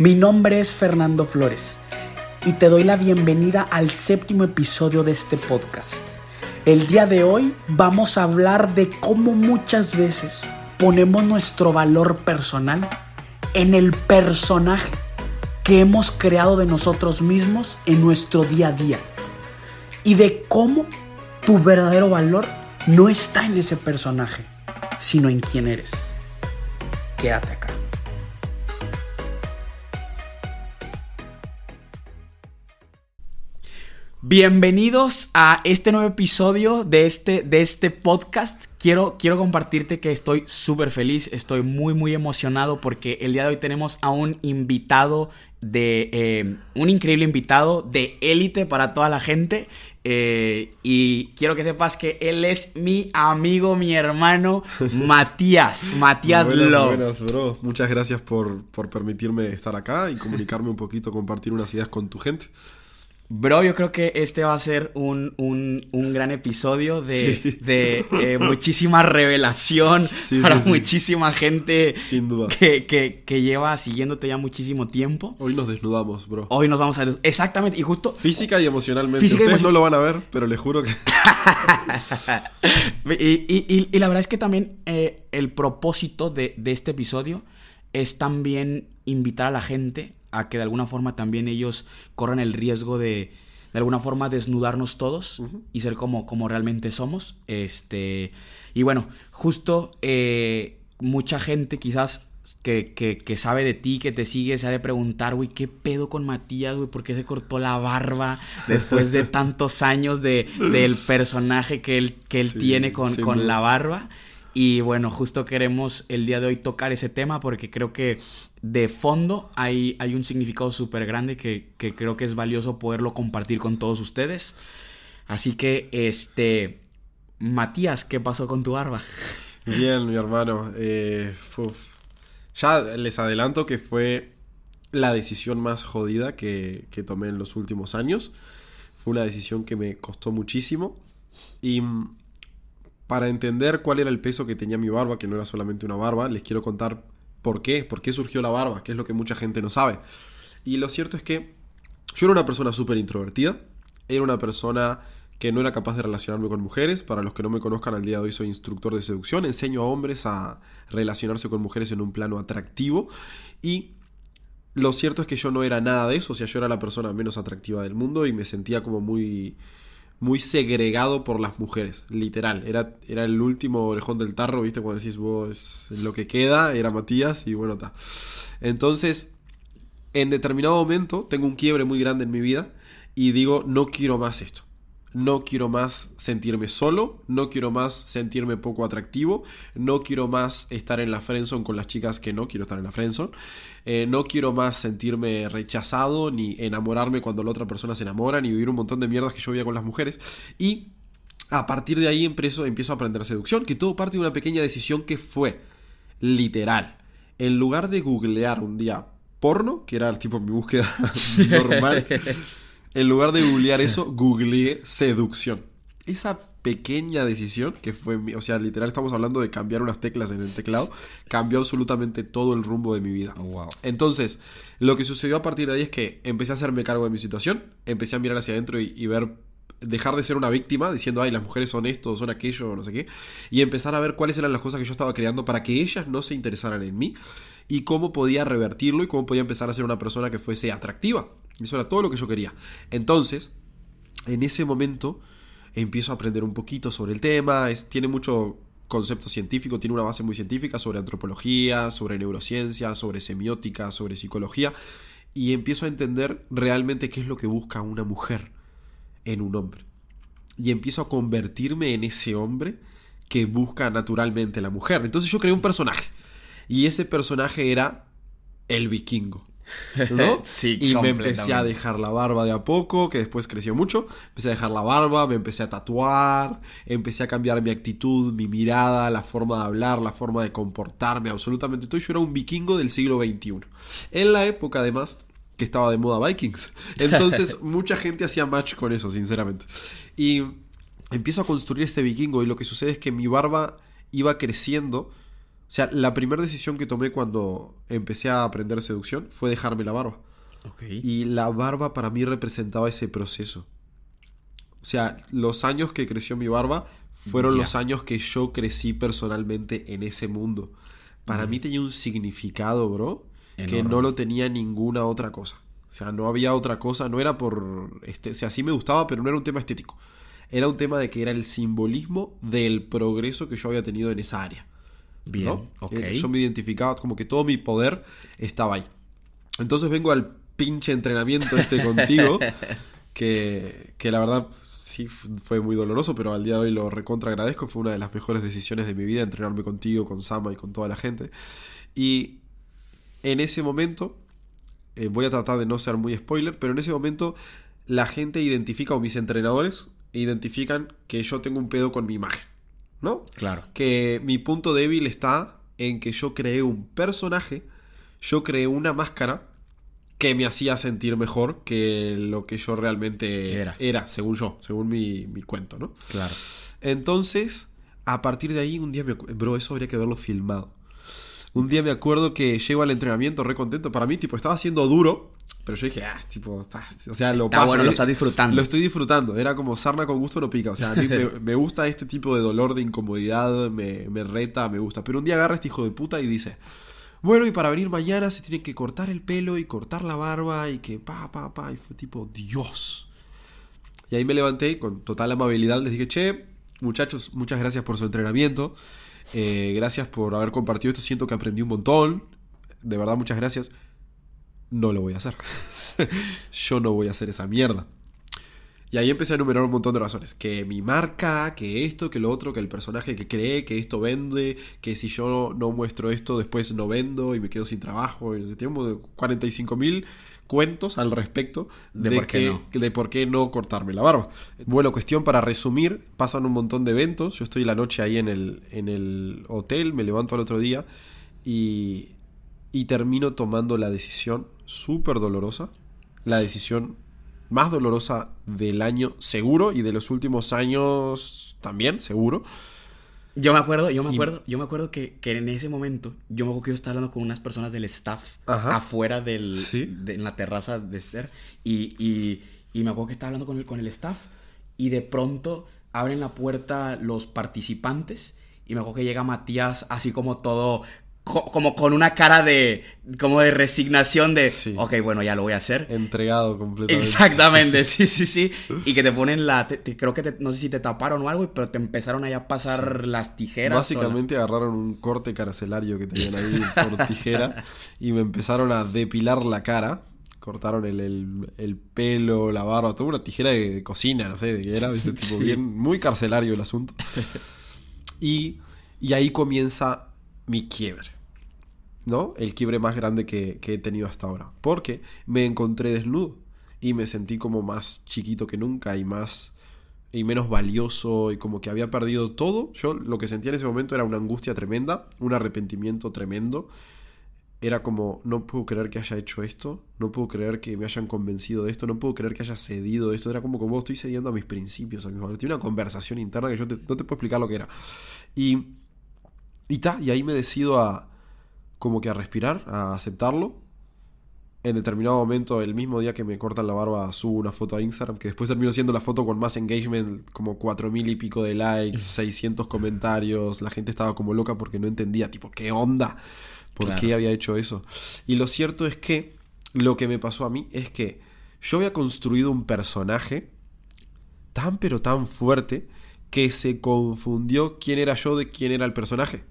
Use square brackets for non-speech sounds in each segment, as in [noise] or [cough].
Mi nombre es Fernando Flores y te doy la bienvenida al séptimo episodio de este podcast. El día de hoy vamos a hablar de cómo muchas veces ponemos nuestro valor personal en el personaje que hemos creado de nosotros mismos en nuestro día a día y de cómo tu verdadero valor no está en ese personaje, sino en quién eres. Quédate acá. Bienvenidos a este nuevo episodio de este, de este podcast. Quiero, quiero compartirte que estoy súper feliz, estoy muy, muy emocionado porque el día de hoy tenemos a un invitado de... Eh, un increíble invitado de élite para toda la gente. Eh, y quiero que sepas que él es mi amigo, mi hermano, [laughs] Matías. Matías buenas, Buenas, bro. Muchas gracias por, por permitirme estar acá y comunicarme un poquito, compartir unas ideas con tu gente. Bro, yo creo que este va a ser un, gran episodio de, eh, muchísima revelación para muchísima gente Sin duda. Que, lleva siguiéndote ya muchísimo tiempo. Hoy nos desnudamos, bro. Hoy nos vamos a... Exactamente, y justo... Física y emocionalmente. Ustedes no lo van a ver, pero les juro que... [laughs] y, la verdad es que también eh, el propósito de, de este episodio es también invitar a la gente a que de alguna forma también ellos corran el riesgo de de alguna forma desnudarnos todos y ser como, como realmente somos. Este, y bueno, justo eh, mucha gente quizás que, que, sabe de ti, que te sigue, se ha de preguntar, güey, ¿qué pedo con Matías, güey? ¿Por qué se cortó la barba después de [laughs] tantos años de, del personaje que él, que él tiene con, con la barba? Y bueno, justo queremos el día de hoy tocar ese tema porque creo que de fondo hay, hay un significado súper grande que, creo que es valioso poderlo compartir con todos ustedes. Así que, este, Matías, ¿qué pasó con tu barba? [laughs] Bien, mi hermano. Eh, ya les adelanto que fue la decisión más jodida que, que tomé en los últimos años. Fue una decisión que me costó muchísimo. Y para entender cuál era el peso que tenía mi barba, que no era solamente una barba, les quiero contar por qué, por qué surgió la barba, que es lo que mucha gente no sabe. Y lo cierto es que yo era una persona súper introvertida, era una persona que no era capaz de relacionarme con mujeres. Para los que no me conozcan, al día de hoy soy instructor de seducción, enseño a hombres a relacionarse con mujeres en un plano atractivo y lo cierto es que yo no era nada de eso, o sea, yo era la persona menos atractiva del mundo y me sentía como muy muy segregado por las mujeres, literal. Era, era el último orejón del tarro, ¿viste? Cuando decís vos lo que queda, era Matías y bueno, está. Entonces, en determinado momento tengo un quiebre muy grande en mi vida y digo, no quiero más esto no quiero más sentirme solo, no quiero más sentirme poco atractivo, no quiero más estar en la friendzone con las chicas que no quiero estar en la friendzone, eh, no quiero más sentirme rechazado, ni enamorarme cuando la otra persona se enamora, ni vivir un montón de mierdas que yo vivía con las mujeres. Y a partir de ahí empiezo, empiezo a aprender seducción, que todo parte de una pequeña decisión que fue literal. En lugar de googlear un día porno, que era tipo mi búsqueda [laughs] normal, [laughs] en lugar de googlear [laughs] eso, googleé seducción. Esa pequeña decisión, que fue, o sea, literal estamos hablando de cambiar unas teclas en el teclado, cambió absolutamente todo el rumbo de mi vida. Oh, Entonces, lo que sucedió a partir de ahí es que empecé a hacerme cargo de mi situación, empecé a mirar hacia adentro y, ver dejar de ser una víctima diciendo, ay, las mujeres son esto, son aquello, no sé qué, y empezar a ver cuáles eran las cosas que yo estaba creando para que ellas no se interesaran en mí y cómo podía revertirlo y cómo podía empezar a ser una persona que fuese atractiva. Eso era todo lo que yo quería. Entonces, en ese momento, empiezo a aprender un poquito sobre el tema. Es, tiene mucho concepto científico, tiene una base muy científica sobre antropología, sobre neurociencia, sobre semiótica, sobre psicología. Y empiezo a entender realmente qué es lo que busca una mujer en un hombre. Y empiezo a convertirme en ese hombre que busca naturalmente la mujer. Entonces yo creé un personaje y ese personaje era el vikingo. ¿No? [laughs] sí, y me empecé a dejar la barba de a poco, que después creció mucho. Empecé a dejar la barba, me empecé a tatuar, empecé a cambiar mi actitud, mi mirada, la forma de hablar, la forma de comportarme, absolutamente todo. Yo era un vikingo del siglo XXI. En la época, además, que estaba de moda Vikings. [laughs] Entonces, mucha gente hacía match con eso, sinceramente. Y empiezo a construir este vikingo y lo que sucede es que mi barba iba creciendo sea, la primera decisión que tomé cuando empecé a aprender seducción fue dejarme la barba. Ok. Y la barba para mí representaba ese proceso. O sea, los años que creció mi barba fueron los años que yo crecí personalmente en ese mundo. Para mí tenía un significado, bro, que no lo tenía ninguna otra cosa. O sea, no había otra cosa, no era por... Este, o sea, sí me gustaba, pero no era un tema estético. Era un tema de que era el simbolismo del progreso que yo había tenido en esa área. Bien, ¿no? ok. Eh, Yo me identificaba como que todo mi poder estaba ahí. Entonces vengo al pinche entrenamiento este [laughs] contigo, que, que la verdad sí fue muy doloroso, pero al día de hoy lo recontra agradezco. Fue una de las mejores decisiones de mi vida, entrenarme contigo, con Sama y con toda la gente. Y en ese momento, eh, voy a tratar de no ser muy spoiler, pero en ese momento la gente identifica, o mis entrenadores identifican que yo tengo un pedo con mi imagen, ¿no? Claro. que mi punto débil está en que yo creé un personaje, yo creé una máscara que me hacía sentir mejor que lo que yo realmente Era. según yo, según mi, mi cuento, ¿no? Claro. Entonces, a partir de ahí, un día me Bro, eso habría que haberlo filmado. Un día me acuerdo que llego al entrenamiento re contento. Para mí, tipo, estaba siendo duro. Pero yo dije, ah, tipo, está- o sea, lo Está paso. bueno, lo estás disfrutando. Lo estoy disfrutando. Era como sarna con gusto no pica. O sea, a mí me, [laughs] me gusta este tipo de dolor, de incomodidad, me, me reta, me gusta. Pero un día agarra este hijo de puta y dice, bueno, y para venir mañana se tiene que cortar el pelo y cortar la barba y que pa, pa, pa. Y fue tipo, Dios. Y ahí me levanté y con total amabilidad les dije, che, muchachos, muchas gracias por su entrenamiento. Eh, gracias por haber compartido esto. Siento que aprendí un montón. De verdad, muchas gracias. No lo voy a hacer. [laughs] Yo no voy a hacer esa mierda. Y ahí empecé a enumerar un montón de razones. Que mi marca, que esto, que lo otro, que el personaje que cree, que esto vende, que si yo no muestro esto, después no vendo y me quedo sin trabajo. Y no sé, tengo 45 mil cuentos al respecto De por qué que- no. de por qué no cortarme la barba. Bueno, cuestión para resumir, pasan un montón de eventos. Yo estoy la noche ahí en el, en el hotel, me levanto al otro día y, y termino tomando la decisión súper dolorosa. La decisión más dolorosa del año seguro y de los últimos años también, seguro. Yo me acuerdo, yo me Y- acuerdo, yo me acuerdo que, que en ese momento, yo me acuerdo que yo estaba hablando con unas personas del staff Ajá. afuera del, Sí. de- en la terraza de ser y, y, y me acuerdo que estaba hablando con el, con el staff y de pronto abren la puerta los participantes y me acuerdo que llega Matías así como todo, como con una cara de, como de resignación de, Sí. ok, bueno, ya lo voy a hacer. Entregado completamente. Exactamente, sí, sí, sí. [laughs] Y que te ponen la. te- te- creo que te- no sé si te taparon o algo, pero te empezaron ahí a pasar las tijeras. Básicamente agarraron un corte carcelario que tenían ahí [laughs] por tijera y me empezaron a depilar la cara. Cortaron el, el- el pelo, la barba, toda una tijera de, de cocina, no sé de qué era, [laughs] ¿viste? Tipo, Sí. bien, muy carcelario el asunto. Y, y ahí comienza mi quiebre, ¿no? El quiebre más grande que, he tenido hasta ahora. Porque me encontré desnudo y me sentí como más chiquito que nunca y más y menos valioso y como que había perdido todo. Yo lo que sentía en ese momento era una angustia tremenda, un arrepentimiento tremendo. Era como, no puedo creer que haya hecho esto, no puedo creer que me hayan convencido de esto, no puedo creer que haya cedido de esto. Era como que vos estoy cediendo a mis principios, a mis valores. Tenía una conversación interna que yo no te puedo explicar lo que era. Y, y ta, y ahí me decido a, como que a respirar, a aceptarlo. En determinado momento, el mismo día que me cortan la barba, subo una foto a Instagram, que después terminó siendo la foto con más engagement, como cuatro mil y pico de likes, 600 comentarios, la gente estaba como loca porque no entendía, tipo, ¿qué onda? ¿Por Claro. qué había hecho eso? Y lo cierto es que lo que me pasó a mí es que yo había construido un personaje tan pero tan fuerte que se confundió quién era yo de quién era el personaje.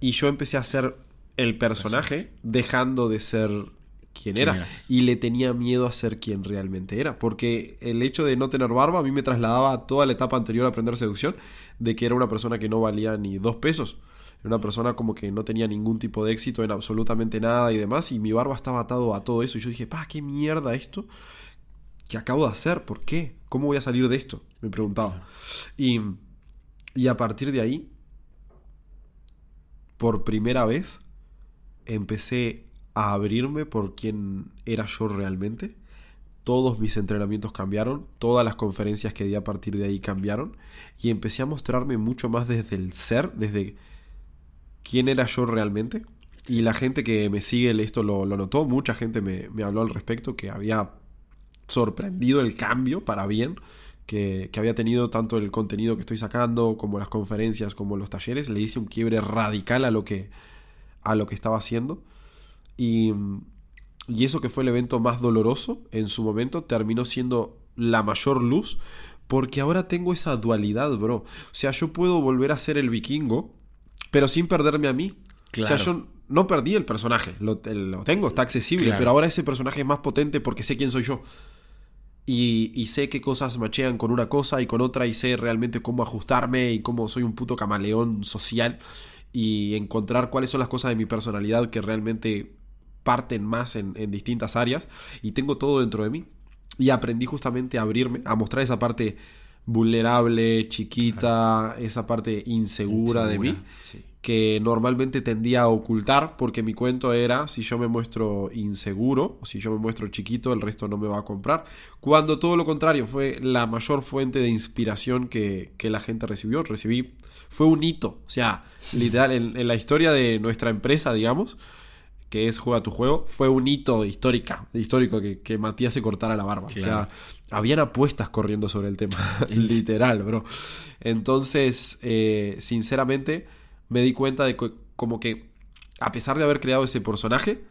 Y yo empecé a ser el personaje dejando de ser quien ¿Quién era. eras? Y le tenía miedo a ser quien realmente era. Porque el hecho de no tener barba a mí me trasladaba a toda la etapa anterior a aprender seducción de que era una persona que no valía ni dos pesos. Era una persona como que no tenía ningún tipo de éxito en absolutamente nada y demás. Y mi barba estaba atado a todo eso. Y yo dije, pa, qué mierda esto que acabo de hacer. ¿Por qué? ¿Cómo voy a salir de esto? Me preguntaba. Y, y a partir de ahí, por primera vez, empecé a abrirme por quién era yo realmente. Todos mis entrenamientos cambiaron, todas las conferencias que di a partir de ahí cambiaron y empecé a mostrarme mucho más desde el ser, desde quién era yo realmente. Y la gente que me sigue esto lo, notó, mucha gente me, me, habló al respecto, que había sorprendido el cambio para bien que, que, había tenido tanto el contenido que estoy sacando, como las conferencias, como los talleres. Le hice un quiebre radical a lo que, a lo que estaba haciendo. Y, y eso que fue el evento más doloroso en su momento terminó siendo la mayor luz porque ahora tengo esa dualidad, bro. O sea, yo puedo volver a ser el vikingo, pero sin perderme a mí. Claro. O sea, yo no perdí el personaje, lo, lo tengo, está accesible, claro. pero ahora ese personaje es más potente porque sé quién soy yo. Y, y, sé qué cosas machean con una cosa y con otra y sé realmente cómo ajustarme y cómo soy un puto camaleón social y encontrar cuáles son las cosas de mi personalidad que realmente parten más en, en distintas áreas y tengo todo dentro de mí. Y aprendí justamente a abrirme, a mostrar esa parte vulnerable, chiquita, esa parte insegura, insegura de mí, sí. Que normalmente tendía a ocultar porque mi cuento era, si yo me muestro inseguro o si yo me muestro chiquito, el resto no me va a comprar, cuando todo lo contrario fue la mayor fuente de inspiración que, que la gente recibió, recibí, fue un hito, o sea, literal, en, en la historia de nuestra empresa, digamos, que es Juega tu juego, fue un hito histórica, histórico que, que Matías se cortara la barba. O sea, habían apuestas corriendo sobre el tema. [laughs] Literal, bro. Entonces, eh, sinceramente, me di cuenta de que, como que, a pesar de haber creado ese personaje,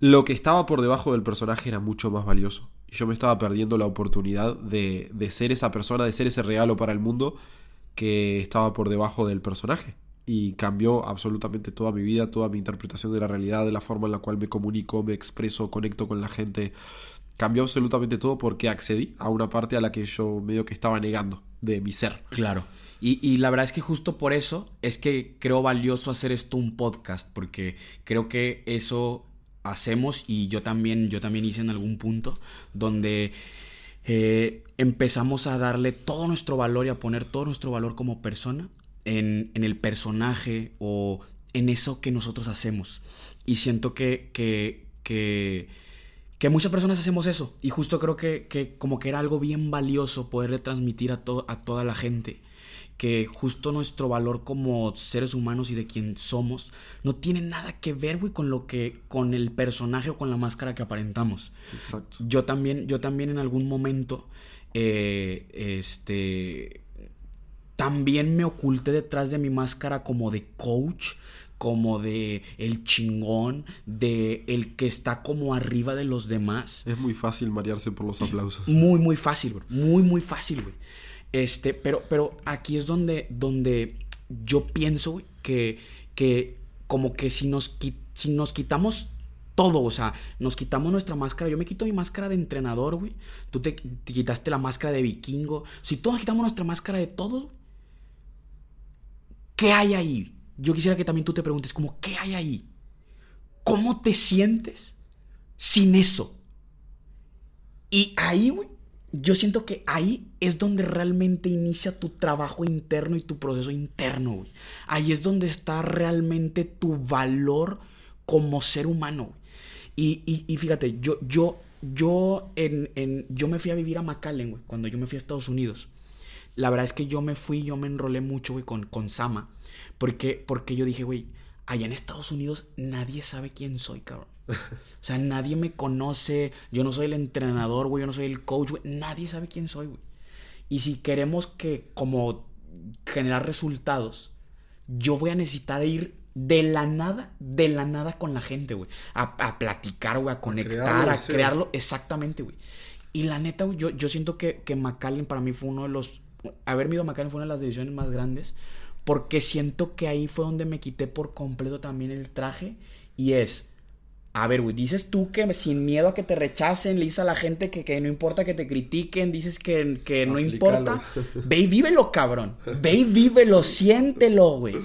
lo que estaba por debajo del personaje era mucho más valioso. Y yo me estaba perdiendo la oportunidad de, de ser esa persona, de ser ese regalo para el mundo que estaba por debajo del personaje y cambió absolutamente toda mi vida, toda mi interpretación de la realidad, de la forma en la cual me comunico, me expreso, conecto con la gente. Cambió absolutamente todo porque accedí a una parte a la que yo medio que estaba negando de mi ser. Claro. Y, y, la verdad es que justo por eso es que creo valioso hacer esto un podcast, porque creo que eso hacemos y yo también, yo también hice en algún punto donde eh, empezamos a darle todo nuestro valor y a poner todo nuestro valor como persona en, en, el personaje o en eso que nosotros hacemos. Y siento que, que, que, que muchas personas hacemos eso. Y justo creo que, que como que era algo bien valioso poderle transmitir a, to a toda la gente. Que justo nuestro valor como seres humanos y de quien somos no tiene nada que ver, güey, con lo que. con el personaje o con la máscara que aparentamos. Exacto. Yo también, yo también en algún momento. Eh, este también me oculté detrás de mi máscara como de coach, como de el chingón, de el que está como arriba de los demás. Es muy fácil marearse por los aplausos. Muy, muy fácil, bro. Muy, muy fácil, güey. Este, pero, pero aquí es donde, donde yo pienso, güey, que, que como que si nos, si nos quitamos todo, o sea, nos quitamos nuestra máscara. Yo me quito mi máscara de entrenador, güey. Tú te, te quitaste la máscara de vikingo. Si todos quitamos nuestra máscara de todo, ¿Qué hay ahí? Yo quisiera que también tú te preguntes, como, ¿qué hay ahí? ¿Cómo te sientes sin eso? Y ahí, güey, yo siento que ahí es donde realmente inicia tu trabajo interno y tu proceso interno, güey. Ahí es donde está realmente tu valor como ser humano, güey. Y, y, y, fíjate, yo, yo, yo, en, en, yo me fui a vivir a McAllen, güey, cuando yo me fui a Estados Unidos. La verdad es que yo me fui, yo me enrolé mucho, güey, con, con Sama. Porque, porque yo dije, güey, allá en Estados Unidos nadie sabe quién soy, cabrón. [laughs] O sea, nadie me conoce. Yo no soy el entrenador, güey. Yo no soy el coach, güey. Nadie sabe quién soy, güey. Y si queremos que, como, generar resultados, yo voy a necesitar ir de la nada, de la nada con la gente, güey. A, a, platicar, güey, a conectar, a crearlo, a crearlo. Exactamente, güey. Y la neta, güey, yo, yo siento que, que McAllen para mí fue uno de los haber ido a McAllen fue una de las decisiones más grandes porque siento que ahí fue donde me quité por completo también el traje y es a ver, güey, dices tú que sin miedo a que te rechacen, le dices a la gente que, que no importa que te critiquen, dices que, que no importa. Ve y vívelo, cabrón. Ve y vívelo, siéntelo, güey.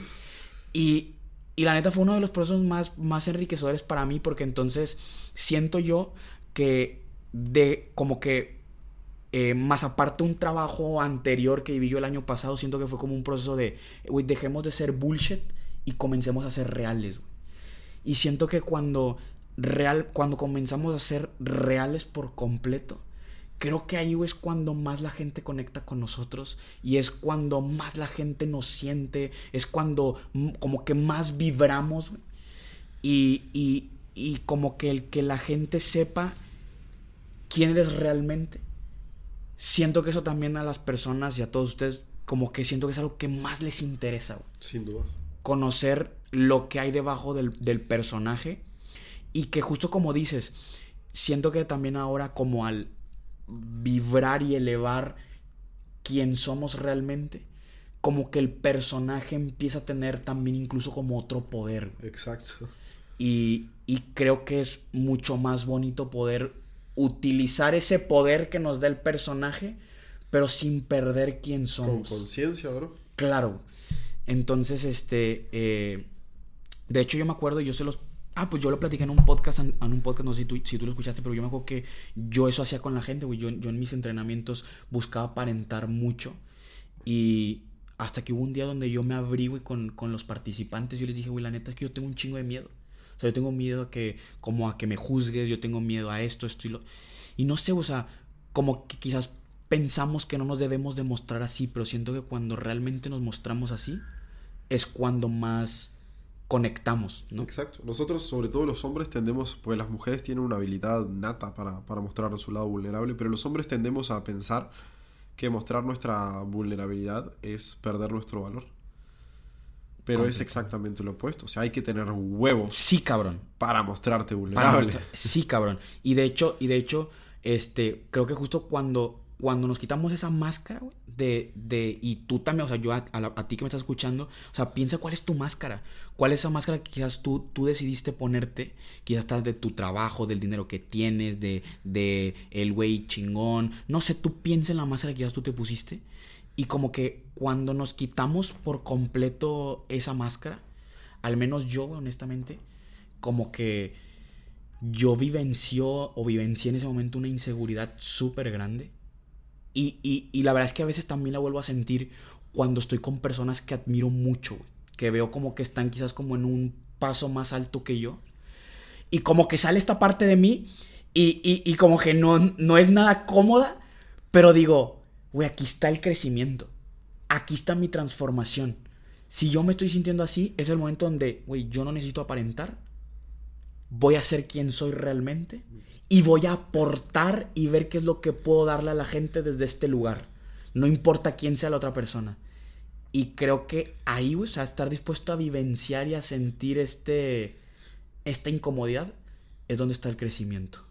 Y, y la neta fue uno de los procesos más, más enriquecedores para mí porque entonces siento yo que de como que eh, más aparte un trabajo anterior que viví yo el año pasado, siento que fue como un proceso de, dejemos de ser bullshit y comencemos a ser reales. Y siento que cuando, real, cuando comenzamos a ser reales por completo, creo que ahí es cuando más la gente conecta con nosotros y es cuando más la gente nos siente, es cuando como que más vibramos y, y, y como que el que la gente sepa quién eres realmente. Siento que eso también a las personas y a todos ustedes como que siento que es algo que más les interesa. Sin duda. Conocer lo que hay debajo del, del personaje y que justo como dices, siento que también ahora como al vibrar y elevar quién somos realmente, como que el personaje empieza a tener también incluso como otro poder. Exacto. Y, y creo que es mucho más bonito poder utilizar ese poder que nos da el personaje, pero sin perder quién somos. Con conciencia, bro. Claro. Entonces, este, eh, de hecho yo me acuerdo, yo se los Ah, pues yo lo platicé en un podcast, en, un podcast, no sé si tú, si tú, lo escuchaste, pero yo me acuerdo que yo eso hacía con la gente, güey. Yo, yo en mis entrenamientos buscaba aparentar mucho. Y hasta que hubo un día donde yo me abrí, güey, con, con los participantes. Yo les dije, güey, la neta es que yo tengo un chingo de miedo. O sea, yo tengo miedo a que, como a que me juzgues, yo tengo miedo a esto, esto y lo... Y no sé, o sea, como que quizás pensamos que no nos debemos demostrar así, pero siento que cuando realmente nos mostramos así, es cuando más conectamos, ¿no? Exacto. Nosotros, sobre todo los hombres, tendemos, porque las mujeres tienen una habilidad nata para, para mostrar su lado vulnerable, pero los hombres tendemos a pensar que mostrar nuestra vulnerabilidad es perder nuestro valor. Pero es exactamente lo opuesto. O sea, hay que tener huevos. Sí, cabrón. Para mostrarte vulnerable. Sí, cabrón. Y de hecho, y de hecho, este, creo que justo cuando, cuando nos quitamos esa máscara, güey, de, de, y tú también, o sea, yo a, ti que me estás escuchando, o sea, piensa cuál es tu máscara, cuál es esa máscara que quizás tú, tú decidiste ponerte, quizás estás de tu trabajo, del dinero que tienes, de, de el güey chingón, no sé, tú piensa en la máscara que quizás tú te pusiste y como que cuando nos quitamos por completo esa máscara, al menos yo, honestamente, como que yo vivenció o vivencié en ese momento una inseguridad súper grande y, la verdad es que a veces también la vuelvo a sentir cuando estoy con personas que admiro mucho, que veo como que están quizás como en un paso más alto que yo. Y como que sale esta parte de mí y, y, como que no, no es nada cómoda, pero digo, güey, aquí está el crecimiento, aquí está mi transformación. Si yo me estoy sintiendo así, es el momento donde, güey, yo no necesito aparentar, voy a ser quien soy realmente y voy a aportar y ver qué es lo que puedo darle a la gente desde este lugar. No importa quién sea la otra persona. Y creo que ahí, o sea, estar dispuesto a vivenciar y a sentir este, esta incomodidad es donde está el crecimiento.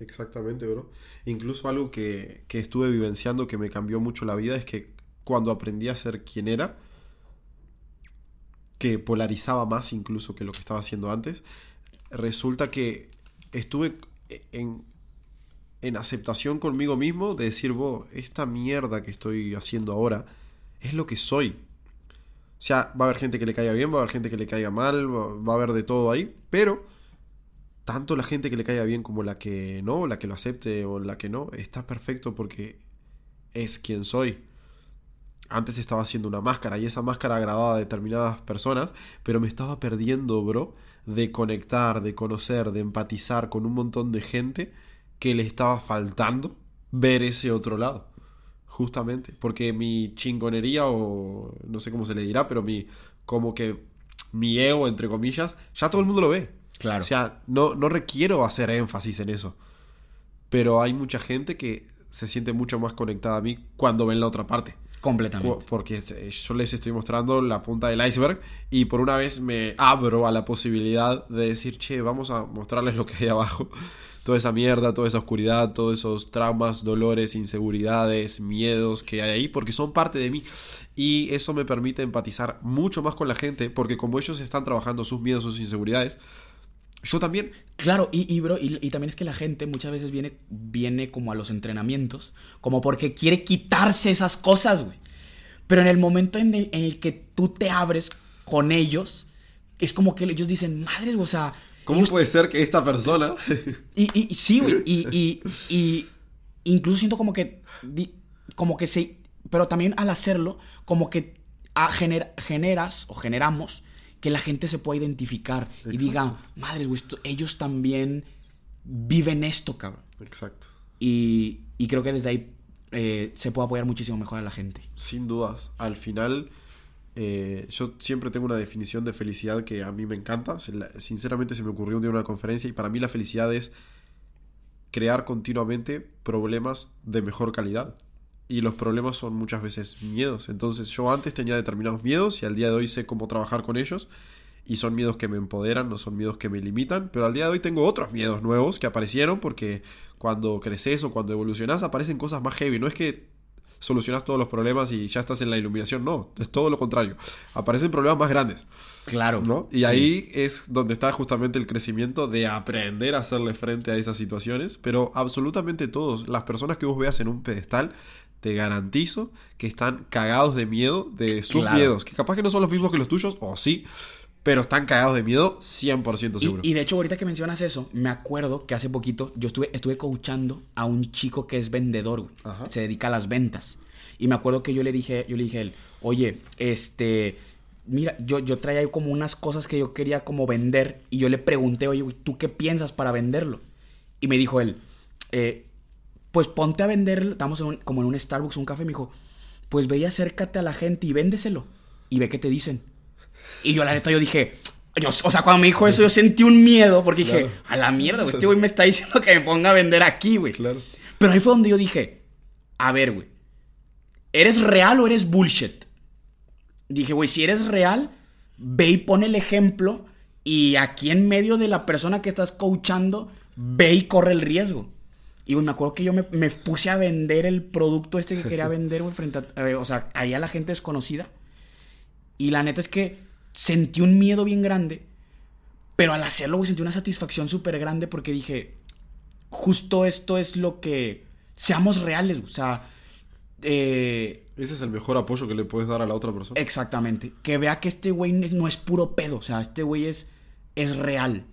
Exactamente, bro. Incluso algo que, que estuve vivenciando que me cambió mucho la vida es que cuando aprendí a ser quien era, que polarizaba más incluso que lo que estaba haciendo antes, resulta que estuve en, en aceptación conmigo mismo de decir, vos, esta mierda que estoy haciendo ahora es lo que soy. O sea, va a haber gente que le caiga bien, va a haber gente que le caiga mal, va a haber de todo ahí, pero tanto la gente que le caiga bien como la que no, la que lo acepte o la que no, está perfecto porque es quien soy. Antes estaba haciendo una máscara y esa máscara agradaba a determinadas personas, pero me estaba perdiendo, bro, de conectar, de conocer, de empatizar con un montón de gente que le estaba faltando ver ese otro lado. Justamente, porque mi chingonería o no sé cómo se le dirá, pero mi como que mi ego entre comillas, ya todo el mundo lo ve. Claro. O sea, no no requiero hacer énfasis en eso. Pero hay mucha gente que se siente mucho más conectada a mí cuando ven la otra parte. Completamente. Porque eh, yo les estoy mostrando la punta del iceberg y por una vez me abro a la posibilidad de decir, che, vamos a mostrarles lo que hay abajo. [laughs] Toda esa mierda, toda esa oscuridad, todos esos traumas, dolores, inseguridades, miedos que hay ahí, porque son parte de mí. Y eso me permite empatizar mucho más con la gente, porque como ellos están trabajando sus miedos, sus inseguridades, yo también. Claro, y, y bro, y, también es que la gente muchas veces viene, viene como a los entrenamientos, como porque quiere quitarse esas cosas, güey. Pero en el momento en el, que tú te abres con ellos, es como que ellos dicen, madres, o sea. ¿Cómo puede ser que esta persona.? y, y, sí, güey. [laughs] Y, y, incluso siento como que. Como que se. Pero también al hacerlo, como que generas o generamos que la gente se pueda identificar y diga, madre, güey, ellos también viven esto, cabrón. Exacto. Y, y creo que desde ahí eh, se puede apoyar muchísimo mejor a la gente. Sin dudas. Al final, eh, yo siempre tengo una definición de felicidad que a mí me encanta. Sinceramente se me ocurrió un día en una conferencia y para mí la felicidad es crear continuamente problemas de mejor calidad. Y los problemas son muchas veces miedos. Entonces yo antes tenía determinados miedos y al día de hoy sé cómo trabajar con ellos. Y son miedos que me empoderan, no son miedos que me limitan. Pero al día de hoy tengo otros miedos nuevos que aparecieron porque cuando creces o cuando evolucionas aparecen cosas más heavy. No es que solucionas todos los problemas y ya estás en la iluminación. No, es todo lo contrario. Aparecen problemas más grandes. Claro. ¿no? Y Sí. ahí es donde está justamente el crecimiento de aprender a hacerle frente a esas situaciones. Pero absolutamente todos, las personas que vos veas en un pedestal, te garantizo que están cagados de miedo de sus Claro. miedos. Que capaz que no son los mismos que los tuyos, o sí, pero están cagados de miedo 100% seguro. Y, y de hecho, ahorita que mencionas eso, me acuerdo que hace poquito yo estuve, estuve coachando a un chico que es vendedor, güey. Se dedica a las ventas. Y me acuerdo que yo le dije, yo le dije a él, oye, este, mira, yo, yo traía como unas cosas que yo quería como vender. Y yo le pregunté, oye, güey, ¿tú qué piensas para venderlo? Y me dijo él, eh, pues ponte a venderlo. Estamos en un- como en un Starbucks, un café. Me dijo, pues ve y acércate a la gente y véndeselo. Y ve qué te dicen. Y yo, la neta, yo dije, yo, o sea, cuando me dijo eso, yo sentí un miedo porque dije, Claro. a la mierda, güey, este güey me está diciendo que me ponga a vender aquí, güey. Claro. Pero ahí fue donde yo dije, a ver, güey, ¿eres real o eres bullshit? Dije, güey, si eres real, ve y pon el ejemplo y aquí en medio de la persona que estás coachando, ve y corre el riesgo. Y me acuerdo que yo me, me puse a vender el producto este que quería vender, güey, frente a, eh, o sea, ahí a la gente desconocida. Y la neta es que sentí un miedo bien grande, pero al hacerlo, güey, sentí una satisfacción súper grande porque dije, justo esto es lo que... Seamos reales, güey, o sea... eh, Ese es el mejor apoyo que le puedes dar a la otra persona. Exactamente. Que vea que este güey no es puro pedo. O sea, este güey es, es real.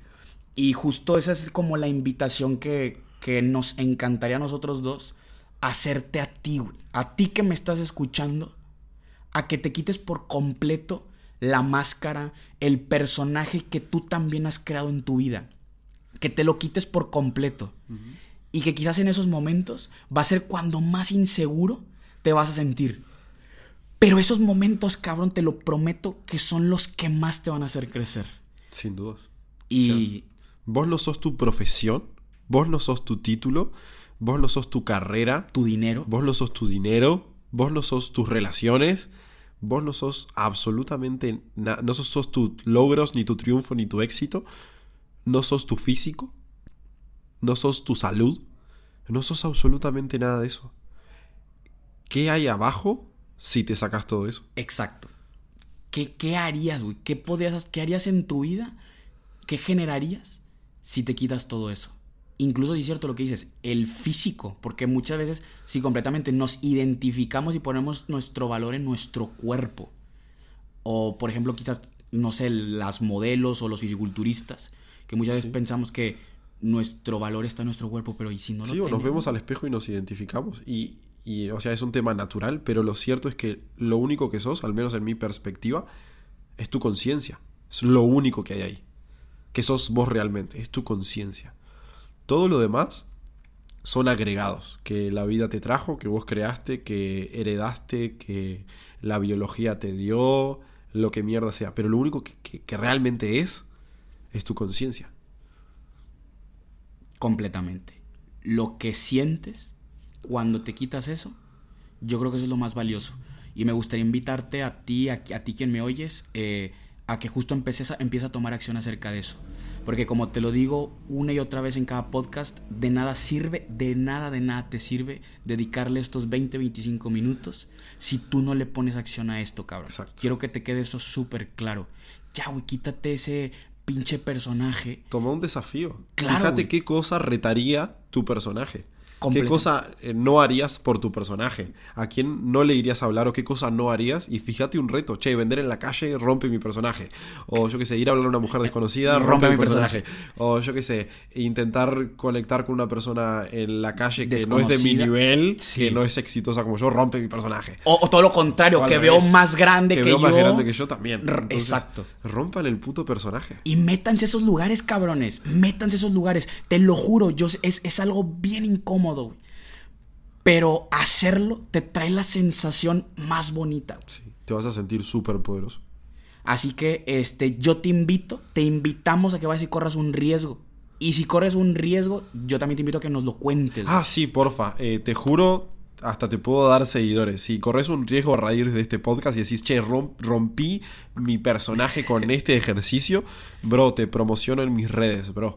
Y justo esa es como la invitación que, que nos encantaría a nosotros dos hacerte a ti, güey. A ti que me estás escuchando. A que te quites por completo la máscara, el personaje que tú también has creado en tu vida. Que te lo quites por completo. Y que quizás en esos momentos va a ser cuando más inseguro te vas a sentir. Pero esos momentos, cabrón, te lo prometo que son los que más te van a hacer crecer. Sin dudas. Y Vos no sos tu profesión, vos no sos tu título, vos no sos tu carrera, tu dinero. vos no sos tu dinero, vos no sos tus relaciones, vos no sos absolutamente nada, no sos, sos tus logros, ni tu triunfo, ni tu éxito, no sos tu físico, no sos tu salud, no sos absolutamente nada de eso. ¿Qué hay abajo si te sacas todo eso? Exacto. ¿Qué, qué harías, güey? ¿Qué, podrías, ¿Qué harías en tu vida? ¿Qué generarías si te quitas todo eso? Incluso si es cierto lo que dices, el físico, porque muchas veces, sí, completamente nos identificamos y ponemos nuestro valor en nuestro cuerpo. O, por ejemplo, quizás, no sé, las modelos o los fisiculturistas, que muchas veces pensamos que nuestro valor está en nuestro cuerpo, pero ¿y si no Sí, lo o nos vemos al espejo y nos identificamos. Y, y, o sea, es un tema natural, pero lo cierto es que lo único que sos, al menos en mi perspectiva, es tu conciencia. Es lo único que hay ahí. Que sos vos realmente, es tu conciencia. Todo lo demás son agregados que la vida te trajo, que vos creaste, que heredaste, que la biología te dio, lo que mierda sea. Pero lo único que, que- realmente es, es tu conciencia. Completamente. Lo que sientes cuando te quitas eso, yo creo que eso es lo más valioso. Y me gustaría invitarte a ti, a, ti quien me oyes, eh, a que justo empieces a, empiece a tomar acción acerca de eso. Porque como te lo digo una y otra vez en cada podcast, de nada sirve, de nada, de nada te sirve dedicarle estos 20, 25 minutos si tú no le pones acción a esto, cabrón. Exacto. Quiero que te quede eso súper claro. Ya, güey, quítate ese pinche personaje Toma un desafío. Claro, Fíjate güey. qué cosa retaría tu personaje. ¿Qué cosa eh, no harías por tu personaje? ¿A quién no le irías a hablar o qué cosa no harías? Y fíjate un reto. Che, vender en la calle rompe mi personaje. O yo qué sé, ir a hablar a una mujer [laughs] desconocida rompe, mi personaje. O yo qué sé, intentar conectar con una persona en la calle que no es de mi nivel, Sí. que no es exitosa como yo, rompe mi personaje. O, o todo lo contrario, que veo más grande que, veo más yo. grande que yo también. Entonces, exacto. Rompan el puto personaje. Y métanse a esos lugares, cabrones. Métanse a esos lugares. Te lo juro, yo, es, es algo bien incómodo. Incómodo, güey. Pero hacerlo te trae la sensación más bonita. güey. Sí, te vas a sentir súper poderoso. Así que este, yo te invito, te invitamos a que vayas y corras un riesgo. Y si corres un riesgo, yo también te invito a que nos lo cuentes. güey. Ah, sí, porfa. eh, te juro, hasta te puedo dar seguidores. Si corres un riesgo a raíz de este podcast y decís, che, rom- rompí mi personaje con este ejercicio, bro, te promociono en mis redes, bro.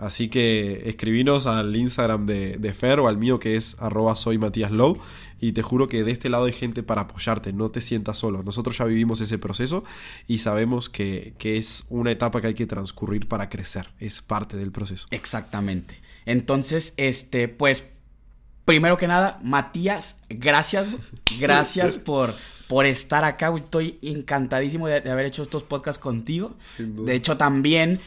Así que escribinos al Instagram de, de Fer o al mío que es arroba soy Matías Low. Y te juro que de este lado hay gente para apoyarte, no te sientas solo. Nosotros ya vivimos ese proceso y sabemos que, que es una etapa que hay que transcurrir para crecer. Es parte del proceso. Exactamente. Entonces, este, pues, primero que nada, Matías, gracias, gracias [laughs] por, por estar acá. Estoy encantadísimo de, de haber hecho estos podcasts contigo. Sin duda. De hecho, también,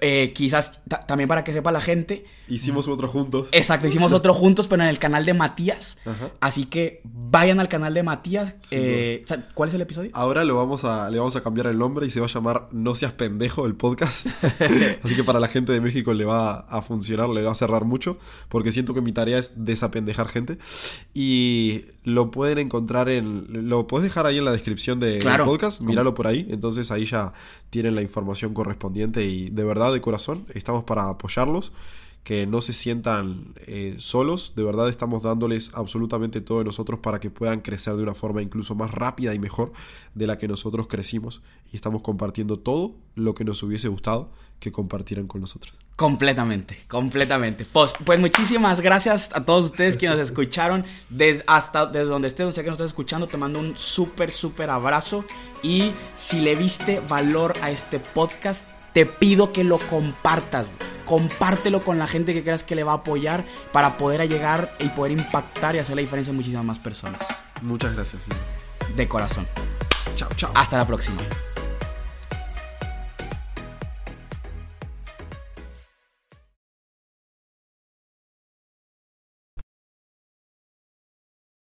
eh, quizás, ta- también para que sepa la gente, Hicimos otro juntos. exacto, hicimos otro juntos, pero en el canal de Matías. Ajá. Así que vayan al canal de Matías. eh, ¿Cuál es el episodio? Ahora lo vamos a, le vamos a cambiar el nombre y se va a llamar No seas pendejo el podcast. [laughs] Así que para la gente de México le va a funcionar, le va a cerrar mucho, porque siento que mi tarea es desapendejar gente. Y lo pueden encontrar en... Lo puedes dejar ahí en la descripción de- Claro. del podcast, míralo por ahí. Entonces ahí ya tienen la información correspondiente y de verdad, de corazón, estamos para apoyarlos. Que no se sientan eh, solos, de verdad estamos dándoles absolutamente todo de nosotros para que puedan crecer de una forma incluso más rápida y mejor de la que nosotros crecimos y estamos compartiendo todo lo que nos hubiese gustado que compartieran con nosotros. Completamente, completamente. Pues, pues muchísimas gracias a todos ustedes que nos [laughs] escucharon des- hasta desde donde estés, donde sea que nos estés escuchando. Te mando un súper, súper abrazo. Y si le viste valor a este podcast, te pido que lo compartas. güey. Compártelo con la gente que creas que le va a apoyar para poder llegar y poder impactar y hacer la diferencia en muchísimas más personas. Muchas gracias. De corazón. Chao, chao. Hasta la próxima.